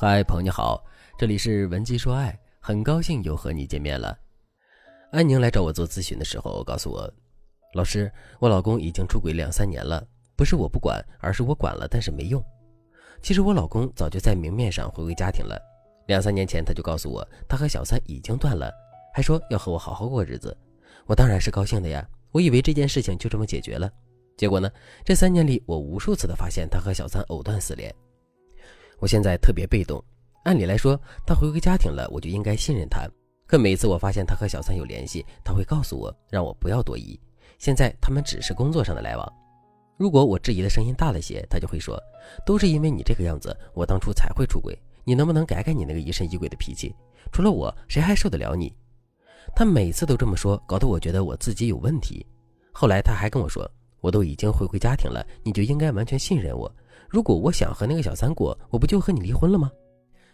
嗨，朋友你好，这里是文姬说爱，很高兴又和你见面了。安宁来找我做咨询的时候，告诉我，老师，我老公已经出轨两三年了，不是我不管，而是我管了，但是没用。其实我老公早就在明面上回归家庭了，两三年前他就告诉我，他和小三已经断了，还说要和我好好过日子。我当然是高兴的呀，我以为这件事情就这么解决了。结果呢，这三年里我无数次的发现他和小三藕断丝连。我现在特别被动，按理来说，他回归家庭了，我就应该信任他。可每次我发现他和小三有联系，他会告诉我，让我不要多疑。现在他们只是工作上的来往。如果我质疑的声音大了些，他就会说，都是因为你这个样子，我当初才会出轨。你能不能改改你那个疑神疑鬼的脾气？除了我，谁还受得了你？他每次都这么说，搞得我觉得我自己有问题。后来他还跟我说，我都已经回归家庭了，你就应该完全信任我。如果我想和那个小三过，我不就和你离婚了吗？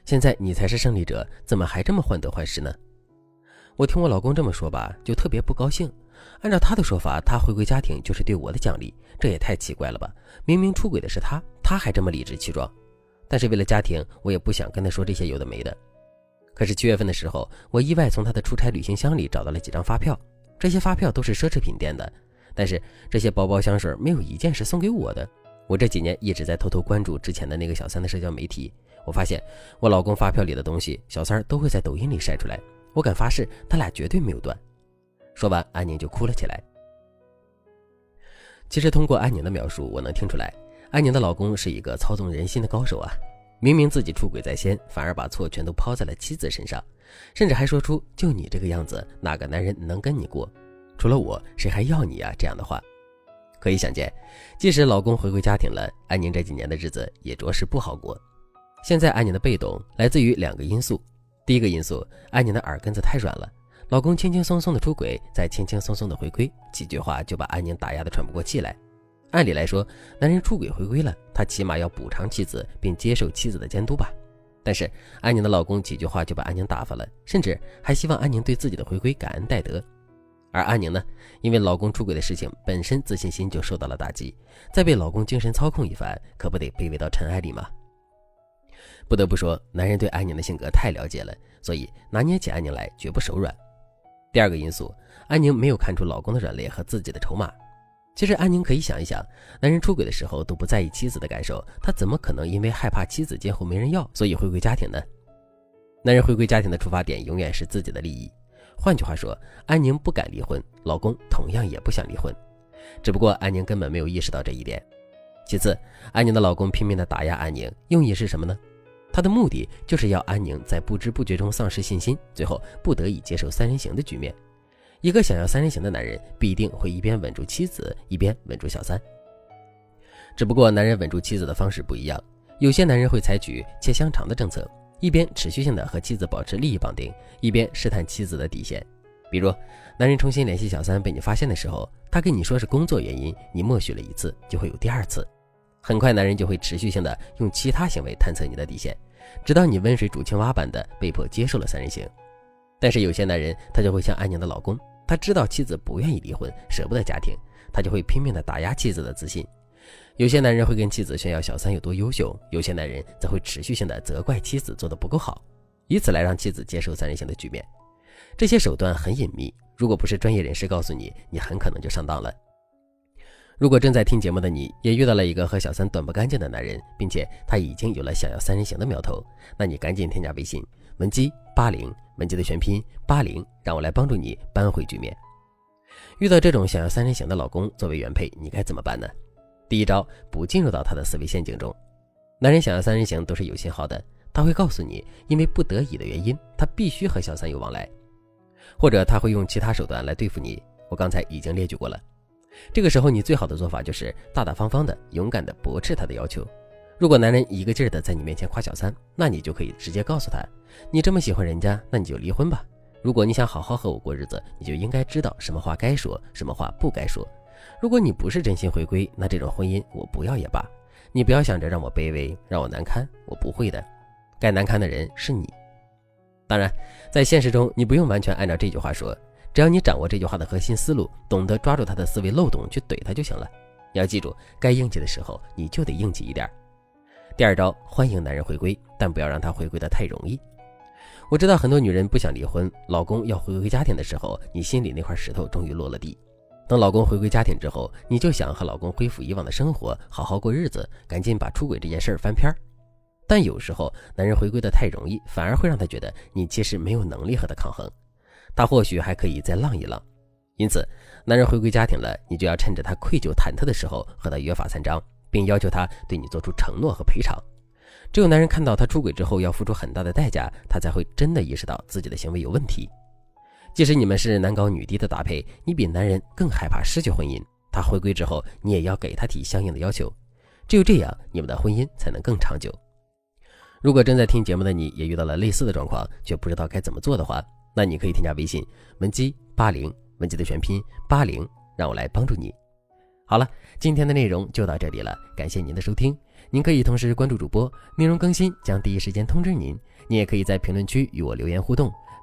现在你才是胜利者，怎么还这么患得患失呢？我听我老公这么说吧，就特别不高兴。按照他的说法，他回归家庭就是对我的奖励，这也太奇怪了吧？明明出轨的是他，他还这么理直气壮。但是为了家庭，我也不想跟他说这些有的没的。可是七月份的时候，我意外从他的出差旅行箱里找到了几张发票，这些发票都是奢侈品店的，但是这些包包香水没有一件是送给我的。我这几年一直在偷偷关注之前的那个小三的社交媒体，我发现我老公发票里的东西，小三都会在抖音里晒出来。我敢发誓，他俩绝对没有断。说完，安宁就哭了起来。其实通过安宁的描述，我能听出来，安宁的老公是一个操纵人心的高手啊！明明自己出轨在先，反而把错全都抛在了妻子身上，甚至还说出“就你这个样子，哪个男人能跟你过？除了我，谁还要你啊？”这样的话。可以想见，即使老公回归家庭了，安宁这几年的日子也着实不好过。现在安宁的被动来自于两个因素：第一个因素，安宁的耳根子太软了，老公轻轻松松的出轨，再轻轻松松的回归，几句话就把安宁打压的喘不过气来。按理来说，男人出轨回归了，他起码要补偿妻子，并接受妻子的监督吧。但是安宁的老公几句话就把安宁打发了，甚至还希望安宁对自己的回归感恩戴德。而安宁呢，因为老公出轨的事情本身自信心就受到了打击，再被老公精神操控一番，可不得卑微到尘埃里吗？不得不说，男人对安宁的性格太了解了，所以拿捏起安宁来绝不手软。第二个因素，安宁没有看出老公的软肋和自己的筹码。其实安宁可以想一想，男人出轨的时候都不在意妻子的感受，他怎么可能因为害怕妻子今后没人要，所以回归家庭呢？男人回归家庭的出发点永远是自己的利益。换句话说，安宁不敢离婚，老公同样也不想离婚，只不过安宁根本没有意识到这一点。其次，安宁的老公拼命的打压安宁，用意是什么呢？他的目的就是要安宁在不知不觉中丧失信心，最后不得已接受三人行的局面。一个想要三人行的男人，必定会一边稳住妻子，一边稳住小三。只不过，男人稳住妻子的方式不一样，有些男人会采取切香肠的政策。一边持续性的和妻子保持利益绑定，一边试探妻子的底线。比如，男人重新联系小三被你发现的时候，他跟你说是工作原因，你默许了一次，就会有第二次。很快，男人就会持续性的用其他行为探测你的底线，直到你温水煮青蛙般的被迫接受了三人行。但是有些男人，他就会像安宁的老公，他知道妻子不愿意离婚，舍不得家庭，他就会拼命的打压妻子的自信。有些男人会跟妻子炫耀小三有多优秀，有些男人则会持续性的责怪妻子做的不够好，以此来让妻子接受三人行的局面。这些手段很隐秘，如果不是专业人士告诉你，你很可能就上当了。如果正在听节目的你也遇到了一个和小三断不干净的男人，并且他已经有了想要三人行的苗头，那你赶紧添加微信文姬八零，文姬的全拼八零，让我来帮助你扳回局面。遇到这种想要三人行的老公作为原配，你该怎么办呢？第一招，不进入到他的思维陷阱中。男人想要三人行都是有信号的，他会告诉你，因为不得已的原因，他必须和小三有往来，或者他会用其他手段来对付你。我刚才已经列举过了。这个时候，你最好的做法就是大大方方的、勇敢的驳斥他的要求。如果男人一个劲儿的在你面前夸小三，那你就可以直接告诉他，你这么喜欢人家，那你就离婚吧。如果你想好好和我过日子，你就应该知道什么话该说，什么话不该说。如果你不是真心回归，那这种婚姻我不要也罢。你不要想着让我卑微，让我难堪，我不会的。该难堪的人是你。当然，在现实中，你不用完全按照这句话说，只要你掌握这句话的核心思路，懂得抓住他的思维漏洞去怼他就行了。你要记住，该硬气的时候你就得硬气一点。第二招，欢迎男人回归，但不要让他回归的太容易。我知道很多女人不想离婚，老公要回归家庭的时候，你心里那块石头终于落了地。等老公回归家庭之后，你就想和老公恢复以往的生活，好好过日子，赶紧把出轨这件事儿翻篇儿。但有时候，男人回归的太容易，反而会让他觉得你其实没有能力和他抗衡，他或许还可以再浪一浪。因此，男人回归家庭了，你就要趁着他愧疚忐忑的时候和他约法三章，并要求他对你做出承诺和赔偿。只有男人看到他出轨之后要付出很大的代价，他才会真的意识到自己的行为有问题。即使你们是男高女低的搭配，你比男人更害怕失去婚姻，他回归之后，你也要给他提相应的要求。只有这样，你们的婚姻才能更长久。如果正在听节目的你也遇到了类似的状况，却不知道该怎么做的话，那你可以添加微信文姬八零，文姬的全拼八零，让我来帮助你。好了，今天的内容就到这里了，感谢您的收听。您可以同时关注主播，内容更新将第一时间通知您。你也可以在评论区与我留言互动，